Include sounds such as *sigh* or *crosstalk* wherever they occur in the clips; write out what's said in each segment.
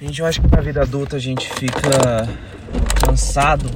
Gente, eu acho que na vida adulta a gente fica cansado,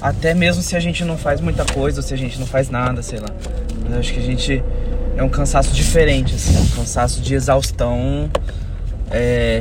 até mesmo se a gente não faz muita coisa ou se a gente não faz nada, sei lá. Mas eu acho que a gente é um cansaço diferente, assim, um cansaço de exaustão é,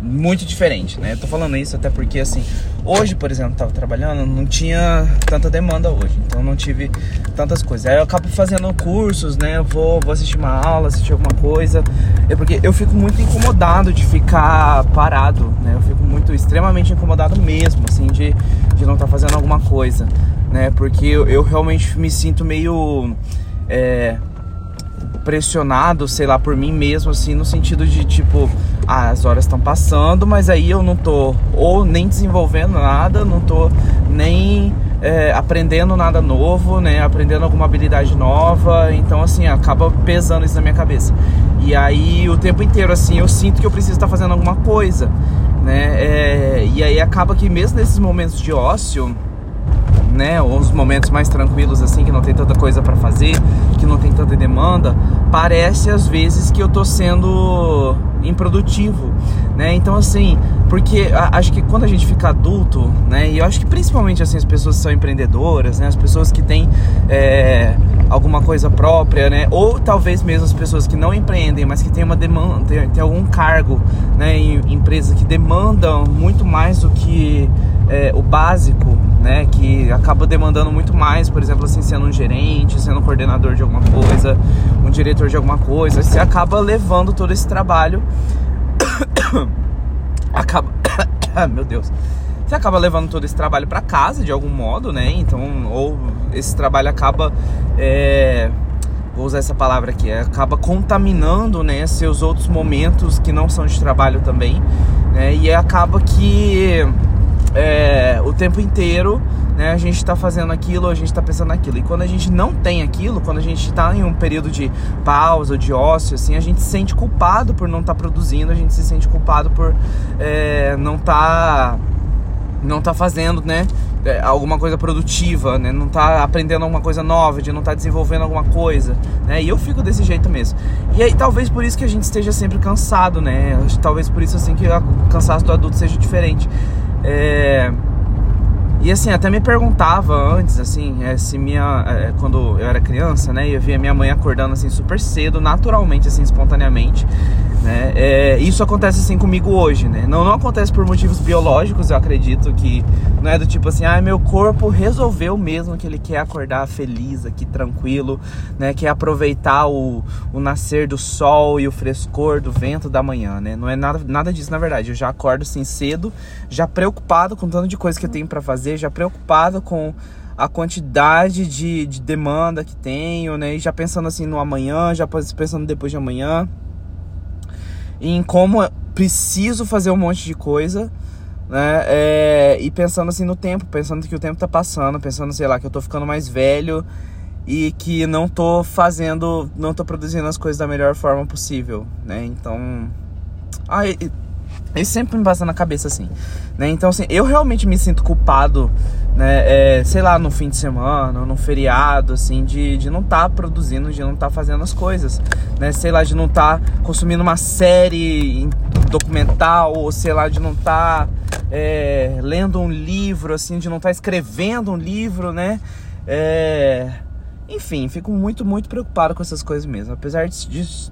muito diferente, né? Eu tô falando isso até porque, assim, hoje, por exemplo, tava trabalhando, não tinha tanta demanda hoje, então não tive tantas coisas. Aí eu acabo fazendo cursos, né? Eu vou, vou assistir uma aula, assistir alguma coisa, é porque eu fico muito incomodado de ficar parado, né? Eu fico muito, extremamente incomodado mesmo, assim, de, de não estar tá fazendo alguma coisa, né? Porque eu, eu realmente me sinto meio. É, pressionado, sei lá, por mim mesmo, assim, no sentido de tipo, ah, as horas estão passando, mas aí eu não tô ou nem desenvolvendo nada, não tô nem é, aprendendo nada novo, né? Aprendendo alguma habilidade nova, então assim, acaba pesando isso na minha cabeça. E aí o tempo inteiro, assim, eu sinto que eu preciso estar fazendo alguma coisa, né? É, e aí acaba que mesmo nesses momentos de ócio né, os momentos mais tranquilos assim, que não tem tanta coisa para fazer, que não tem tanta demanda, parece às vezes que eu tô sendo improdutivo, né? Então assim, porque acho que quando a gente fica adulto, né, e eu acho que principalmente assim as pessoas que são empreendedoras, né, as pessoas que têm é, alguma coisa própria, né, ou talvez mesmo as pessoas que não empreendem, mas que têm uma demanda, tem, tem algum cargo, né, em empresas que demandam muito mais do que é, o básico, né, que acaba demandando muito mais, por exemplo, assim, sendo um gerente, sendo um coordenador de alguma coisa, um diretor de alguma coisa, você acaba levando todo esse trabalho, *coughs* acaba, *coughs* meu Deus, você acaba levando todo esse trabalho para casa de algum modo, né? Então, ou esse trabalho acaba é, vou usar essa palavra aqui, acaba contaminando, né, seus outros momentos que não são de trabalho também, né? E acaba que é, o tempo inteiro né, a gente está fazendo aquilo, a gente está pensando naquilo. E quando a gente não tem aquilo, quando a gente está em um período de pausa, de ócio, assim, a gente se sente culpado por não estar tá produzindo, a gente se sente culpado por é, não estar tá, não tá fazendo, né, é, alguma coisa produtiva, né, não tá aprendendo alguma coisa nova, de não tá desenvolvendo alguma coisa, né, e eu fico desse jeito mesmo. E aí talvez por isso que a gente esteja sempre cansado, né, talvez por isso assim que o cansaço do adulto seja diferente. É... E assim, até me perguntava antes, assim, é, se minha. É, quando eu era criança, né? Eu via minha mãe acordando assim super cedo, naturalmente, assim, espontaneamente. Né? É, isso acontece assim comigo hoje, né? Não, não acontece por motivos biológicos, eu acredito que não é do tipo assim, ah, meu corpo resolveu mesmo que ele quer acordar feliz aqui, tranquilo, né? Quer aproveitar o, o nascer do sol e o frescor do vento da manhã, né? Não é nada, nada disso, na verdade. Eu já acordo assim cedo, já preocupado com o tanto de coisa que eu tenho para fazer, já preocupado com a quantidade de, de demanda que tenho, né? E já pensando assim no amanhã, já pensando depois de amanhã em como preciso fazer um monte de coisa, né? É, e pensando assim no tempo, pensando que o tempo tá passando, pensando, sei lá, que eu tô ficando mais velho e que não tô fazendo, não tô produzindo as coisas da melhor forma possível, né? Então. Ah, isso sempre me passa na cabeça assim, né? Então, assim, eu realmente me sinto culpado, né? É, sei lá, no fim de semana, no feriado, assim, de, de não estar tá produzindo, de não estar tá fazendo as coisas, né? Sei lá, de não estar tá consumindo uma série documental, ou sei lá, de não estar tá, é, lendo um livro, assim, de não estar tá escrevendo um livro, né? É... Enfim, fico muito, muito preocupado com essas coisas mesmo. Apesar de, de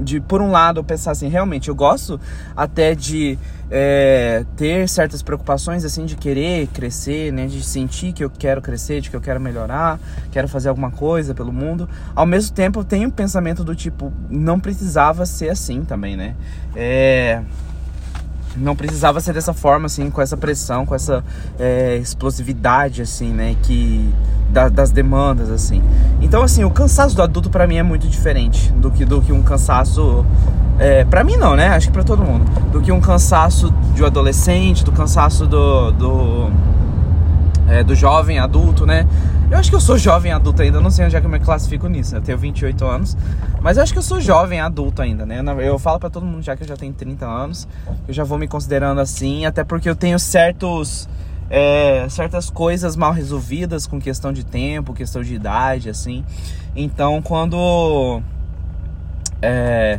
de por um lado pensar assim, realmente eu gosto até de é, ter certas preocupações assim de querer crescer, né, de sentir que eu quero crescer, de que eu quero melhorar, quero fazer alguma coisa pelo mundo. Ao mesmo tempo eu tenho um pensamento do tipo não precisava ser assim também, né? É, não precisava ser dessa forma, assim, com essa pressão, com essa é, explosividade, assim, né, que da, das demandas, assim. Então, assim, o cansaço do adulto para mim é muito diferente do que do que um cansaço é, para mim não, né? Acho que para todo mundo. Do que um cansaço de um adolescente, do cansaço do do, é, do jovem adulto, né? Eu acho que eu sou jovem adulto ainda, não sei onde é que eu me classifico nisso. Né? Eu tenho 28 anos, mas eu acho que eu sou jovem adulto ainda, né? Eu falo para todo mundo já que eu já tenho 30 anos, eu já vou me considerando assim, até porque eu tenho certos é, certas coisas mal resolvidas com questão de tempo, questão de idade, assim. Então, quando é,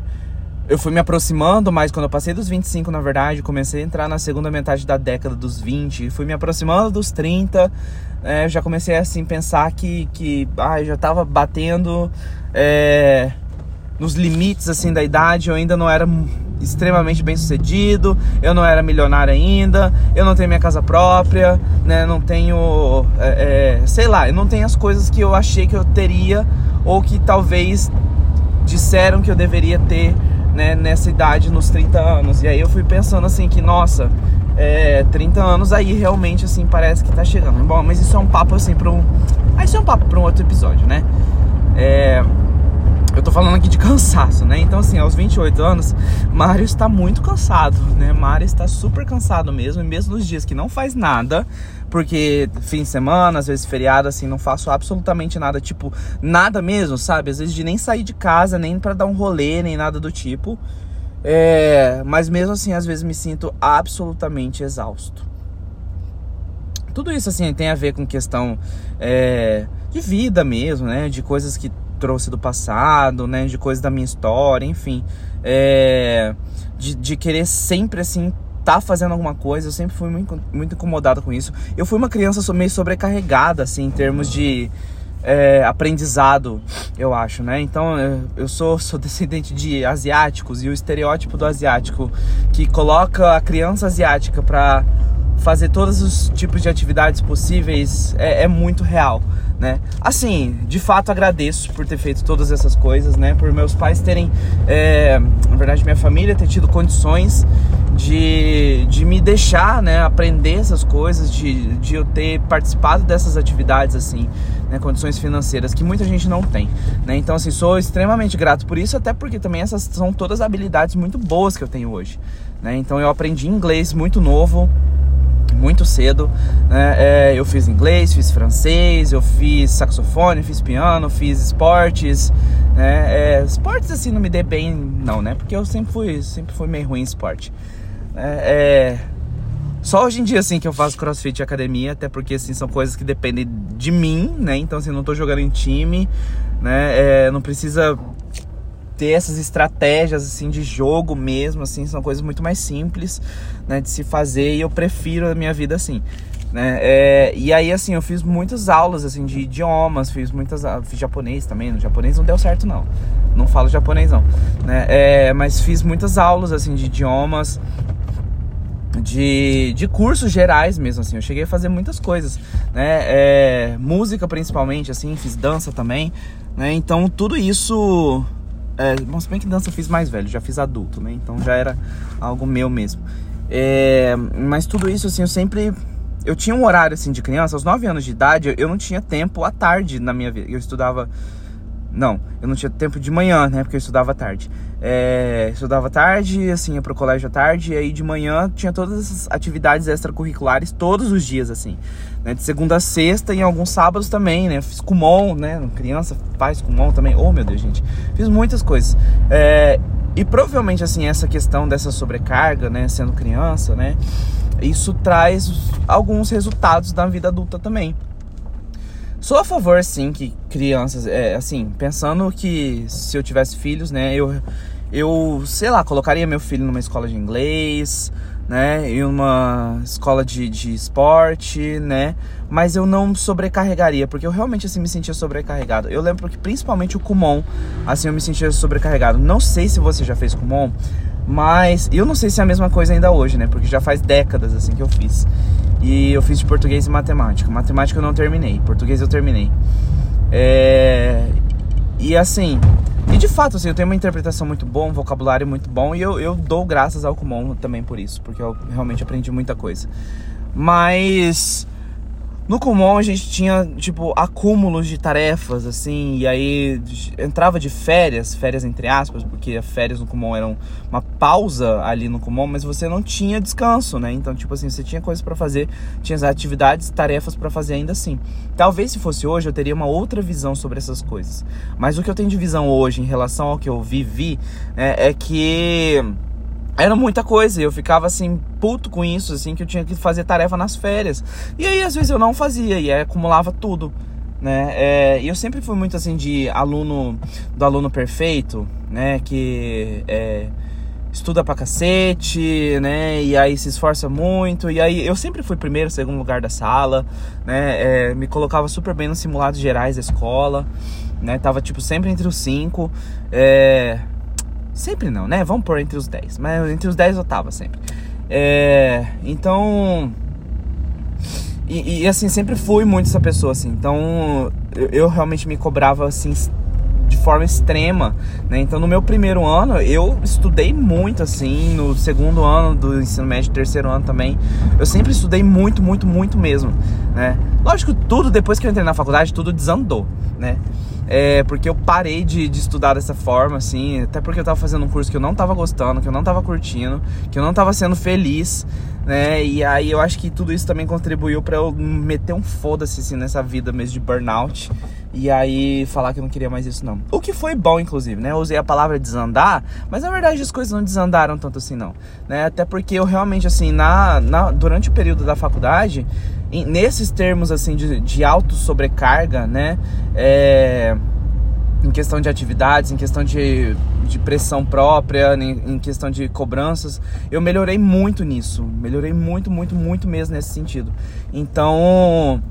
eu fui me aproximando mais quando eu passei dos 25, na verdade, comecei a entrar na segunda metade da década dos 20, fui me aproximando dos 30, é, já comecei assim pensar que, que ah, já tava batendo é, nos limites assim da idade, eu ainda não era extremamente bem sucedido, eu não era milionário ainda, eu não tenho minha casa própria, né? Não tenho, é, é, sei lá, eu não tenho as coisas que eu achei que eu teria ou que talvez disseram que eu deveria ter né, nessa idade, nos 30 anos. E aí eu fui pensando assim que, nossa, é, 30 anos aí realmente assim parece que tá chegando. Bom, mas isso é um papo assim para um. Ah, isso é um papo para um outro episódio, né? É, eu tô falando aqui de *laughs* cansaço, né? Então, assim, aos 28 anos, Mário está muito cansado, né? Mário está super cansado mesmo, e mesmo nos dias que não faz nada, porque fim de semana, às vezes feriado, assim, não faço absolutamente nada, tipo, nada mesmo, sabe? Às vezes de nem sair de casa, nem para dar um rolê, nem nada do tipo. É, mas mesmo assim, às vezes me sinto absolutamente exausto. Tudo isso, assim, tem a ver com questão é, de vida mesmo, né? De coisas que trouxe do passado, né? De coisas da minha história, enfim. É, de, de querer sempre, assim, tá fazendo alguma coisa. Eu sempre fui muito, muito incomodado com isso. Eu fui uma criança meio sobrecarregada, assim, em termos de é, aprendizado, eu acho, né? Então, eu sou, sou descendente de asiáticos e o estereótipo do asiático que coloca a criança asiática para fazer todos os tipos de atividades possíveis é, é muito real né? Assim, de fato agradeço por ter feito todas essas coisas, né? Por meus pais terem, é, na verdade, minha família ter tido condições de, de me deixar, né? Aprender essas coisas, de, de eu ter participado dessas atividades, assim, né? Condições financeiras que muita gente não tem, né? Então, assim, sou extremamente grato por isso, até porque também essas são todas habilidades muito boas que eu tenho hoje, né? Então, eu aprendi inglês muito novo, muito cedo. Né? É, eu fiz inglês, fiz francês, eu fiz saxofone, fiz piano, fiz esportes. Né? É, esportes assim não me dei bem, não, né? Porque eu sempre fui, sempre fui meio ruim em esporte. É, é, só hoje em dia assim que eu faço crossfit e academia, até porque assim são coisas que dependem de mim, né? Então assim, não tô jogando em time, né? É, não precisa ter essas estratégias assim de jogo mesmo, assim, são coisas muito mais simples, né, de se fazer e eu prefiro a minha vida assim. Né? É, e aí assim, eu fiz muitas aulas assim de idiomas, fiz muitas fiz japonês também, no japonês não deu certo não. Não falo japonês não, né? É, mas fiz muitas aulas assim de idiomas, de, de cursos gerais mesmo, assim. Eu cheguei a fazer muitas coisas, né? É, música principalmente, assim, fiz dança também, né? Então tudo isso é, bom, se bem que dança eu fiz mais velho, já fiz adulto, né? Então já era algo meu mesmo. É, mas tudo isso, assim, eu sempre. Eu tinha um horário, assim, de criança, aos 9 anos de idade, eu não tinha tempo à tarde na minha vida. Eu estudava não, eu não tinha tempo de manhã, né? Porque eu estudava tarde. É, estudava tarde, assim, ia pro colégio à tarde, e aí de manhã tinha todas essas atividades extracurriculares todos os dias, assim. Né? De segunda a sexta e alguns sábados também, né? Fiz Kumon, né? Criança faz Kumon também. Oh, meu Deus, gente. Fiz muitas coisas. É, e provavelmente, assim, essa questão dessa sobrecarga, né? Sendo criança, né? Isso traz alguns resultados da vida adulta também. Sou a favor, sim, que crianças, é, assim, pensando que se eu tivesse filhos, né, eu, eu, sei lá, colocaria meu filho numa escola de inglês, né, em uma escola de, de esporte, né, mas eu não sobrecarregaria, porque eu realmente, assim, me sentia sobrecarregado. Eu lembro que, principalmente o Kumon, assim, eu me sentia sobrecarregado. Não sei se você já fez Kumon, mas eu não sei se é a mesma coisa ainda hoje, né, porque já faz décadas, assim, que eu fiz. E eu fiz de português e matemática. Matemática eu não terminei, português eu terminei. É... E assim, e de fato, assim, eu tenho uma interpretação muito boa, um vocabulário muito bom, e eu, eu dou graças ao Kumon também por isso, porque eu realmente aprendi muita coisa. Mas no Kumon a gente tinha, tipo, acúmulos de tarefas, assim, e aí entrava de férias, férias entre aspas, porque as férias no Kumon eram uma pausa ali no Kumon, mas você não tinha descanso, né? Então, tipo assim, você tinha coisas para fazer, tinha as atividades, tarefas para fazer ainda assim. Talvez se fosse hoje eu teria uma outra visão sobre essas coisas. Mas o que eu tenho de visão hoje em relação ao que eu vivi é, é que era muita coisa, eu ficava assim, puto com isso, assim, que eu tinha que fazer tarefa nas férias. E aí, às vezes, eu não fazia, e acumulava tudo. né? É, eu sempre fui muito assim de aluno do aluno perfeito, né? Que é, estuda pra cacete, né? E aí se esforça muito. E aí eu sempre fui primeiro, segundo lugar da sala, né? É, me colocava super bem nos simulados gerais da escola, né? Tava tipo sempre entre os cinco. É... Sempre não, né? Vamos pôr entre os dez. Mas entre os dez eu tava sempre. É... Então e, e, assim, sempre fui muito essa pessoa, assim. Então, eu, eu, realmente me cobrava, assim, de forma extrema, né? Então, no meu primeiro ano, eu estudei muito, assim. No segundo ano do ensino médio, terceiro ano também. Eu sempre estudei muito, muito, muito mesmo, né? Lógico, tudo, depois que eu entrei na faculdade, tudo desandou, né? É, porque eu parei de, de, estudar dessa forma, assim, até porque eu tava fazendo um curso que eu não tava gostando, que eu não tava curtindo, que eu não tava sendo feliz, né? E aí eu acho que tudo isso também contribuiu para eu meter um foda-se assim, nessa vida mesmo de burnout. E aí falar que eu não queria mais isso não. O que foi bom, inclusive, né? Eu usei a palavra desandar, mas na verdade as coisas não desandaram tanto assim não, né? Até porque eu realmente assim, na, na durante o período da faculdade, nesses termos assim de, de auto sobrecarga, né? É, em questão de atividades, em questão de, de pressão própria, em, em, questão de cobranças, eu melhorei muito nisso. Melhorei muito, muito, muito mesmo nesse sentido. Então,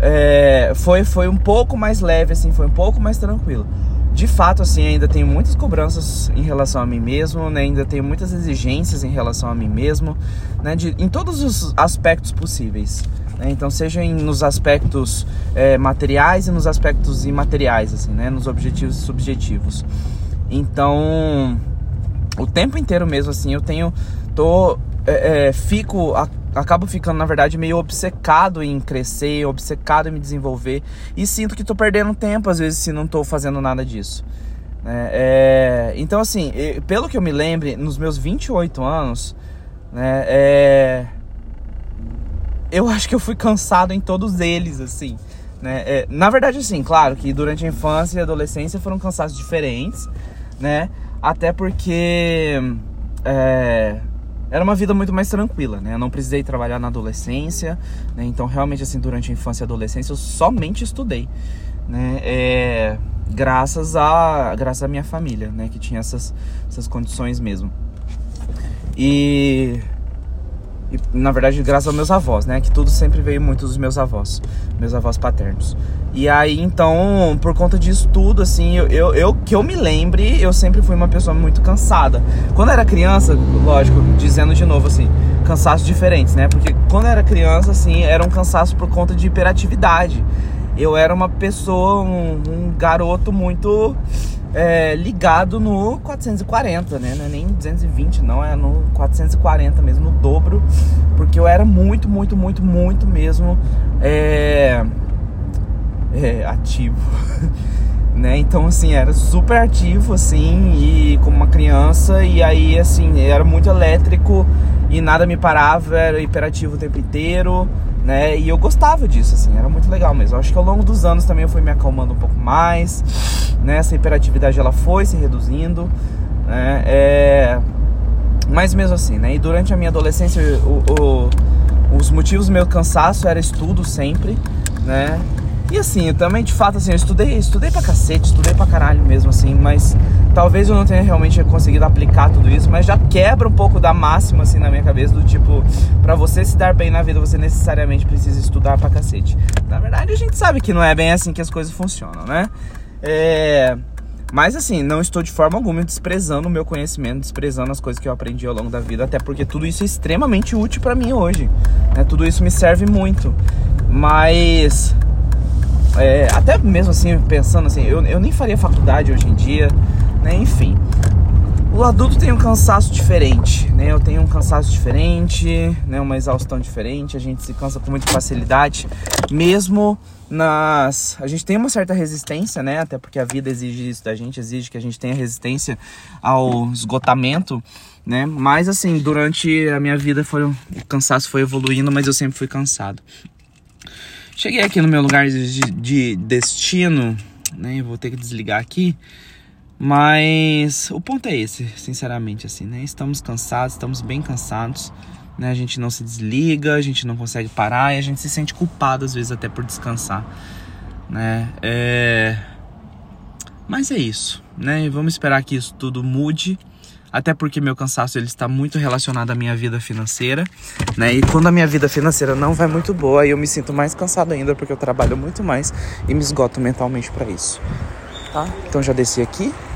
é, foi, foi um pouco mais leve, assim, foi um pouco mais tranquilo de fato, assim, ainda tenho muitas cobranças em relação a mim mesmo, né? Ainda tenho muitas exigências em relação a mim mesmo, né? De, em todos os aspectos possíveis. Né? Então, seja em, nos aspectos é, materiais e nos aspectos imateriais, assim, né? Nos objetivos e subjetivos. Então, o tempo inteiro mesmo, assim, eu tenho... Tô... É, é, fico acabo ficando, na verdade, meio obcecado em crescer, obcecado em me desenvolver. E sinto que tô perdendo tempo, às vezes, se não tô fazendo nada disso. É, é, então, assim, pelo que eu me lembre, nos meus 28 anos, né, é, eu acho que eu fui cansado em todos eles, assim. Né? É, na verdade, assim, claro que durante a infância e adolescência foram cansaços diferentes, né? Até porque é, era uma vida muito mais tranquila, né? Eu não precisei trabalhar na adolescência, né? Então, realmente, assim, durante a infância e adolescência, eu somente estudei, né? É, graças a graças à minha família, né? Que tinha essas, essas condições mesmo. E e, na verdade, graças aos meus avós, né? Que tudo sempre veio muito dos meus avós, meus avós paternos. E aí, então, por conta disso tudo, assim, eu, eu, eu, que eu me lembre, eu sempre fui uma pessoa muito cansada. Quando eu era criança, lógico, dizendo de novo, assim, cansaços diferentes, né? Porque quando eu era criança, assim, era um cansaço por conta de hiperatividade. Eu era uma pessoa, um, um garoto muito é, ligado no 440, né? Não é nem 220, não, é no 440 mesmo, no dobro, porque eu era muito, muito, muito, muito mesmo é, é, ativo, *laughs* né? Então, assim, era super ativo, assim, e como uma criança, e aí, assim, era muito elétrico e nada me parava, era hiperativo o tempo inteiro né? E eu gostava disso, assim, era muito legal mesmo. Eu acho que ao longo dos anos também eu fui me acalmando um pouco mais, né? Essa hiperatividade ela foi se reduzindo, né? É... Mas mesmo assim, né? E durante a minha adolescência, o, o, os motivos do meu cansaço era estudo sempre, né? E assim, eu também de fato assim, eu estudei, estudei pra cacete, estudei pra caralho mesmo assim, mas talvez eu não tenha realmente conseguido aplicar tudo isso, mas já quebra um pouco da máxima assim na minha cabeça do tipo, para você se dar bem na vida, você necessariamente precisa estudar pra cacete. Na verdade, a gente sabe que não é bem assim que as coisas funcionam, né? É, mas assim, não estou de forma alguma desprezando o meu conhecimento, desprezando as coisas que eu aprendi ao longo da vida, até porque tudo isso é extremamente útil para mim hoje. Né? Tudo isso me serve muito. Mas é, até mesmo assim, pensando assim, eu, eu nem faria faculdade hoje em dia, né? Enfim. O adulto tem um cansaço diferente, né? Eu tenho um cansaço diferente, né? Uma exaustão diferente, a gente se cansa com muita facilidade, mesmo nas... A gente tem uma certa resistência, né? Até porque a vida exige isso da gente, exige que a gente tenha resistência ao esgotamento, né? Mas assim, durante a minha vida foi... o cansaço foi evoluindo, mas eu sempre fui cansado. Cheguei aqui no meu lugar de, de destino, né? Vou ter que desligar aqui. Mas o ponto é esse, sinceramente, assim, né? Estamos cansados, estamos bem cansados, né? A gente não se desliga, a gente não consegue parar e a gente se sente culpado às vezes até por descansar, né? É... Mas é isso, né? Vamos esperar que isso tudo mude, até porque meu cansaço ele está muito relacionado à minha vida financeira, né? E quando a minha vida financeira não vai muito boa, eu me sinto mais cansado ainda porque eu trabalho muito mais e me esgoto mentalmente para isso. Tá? Então já desci aqui.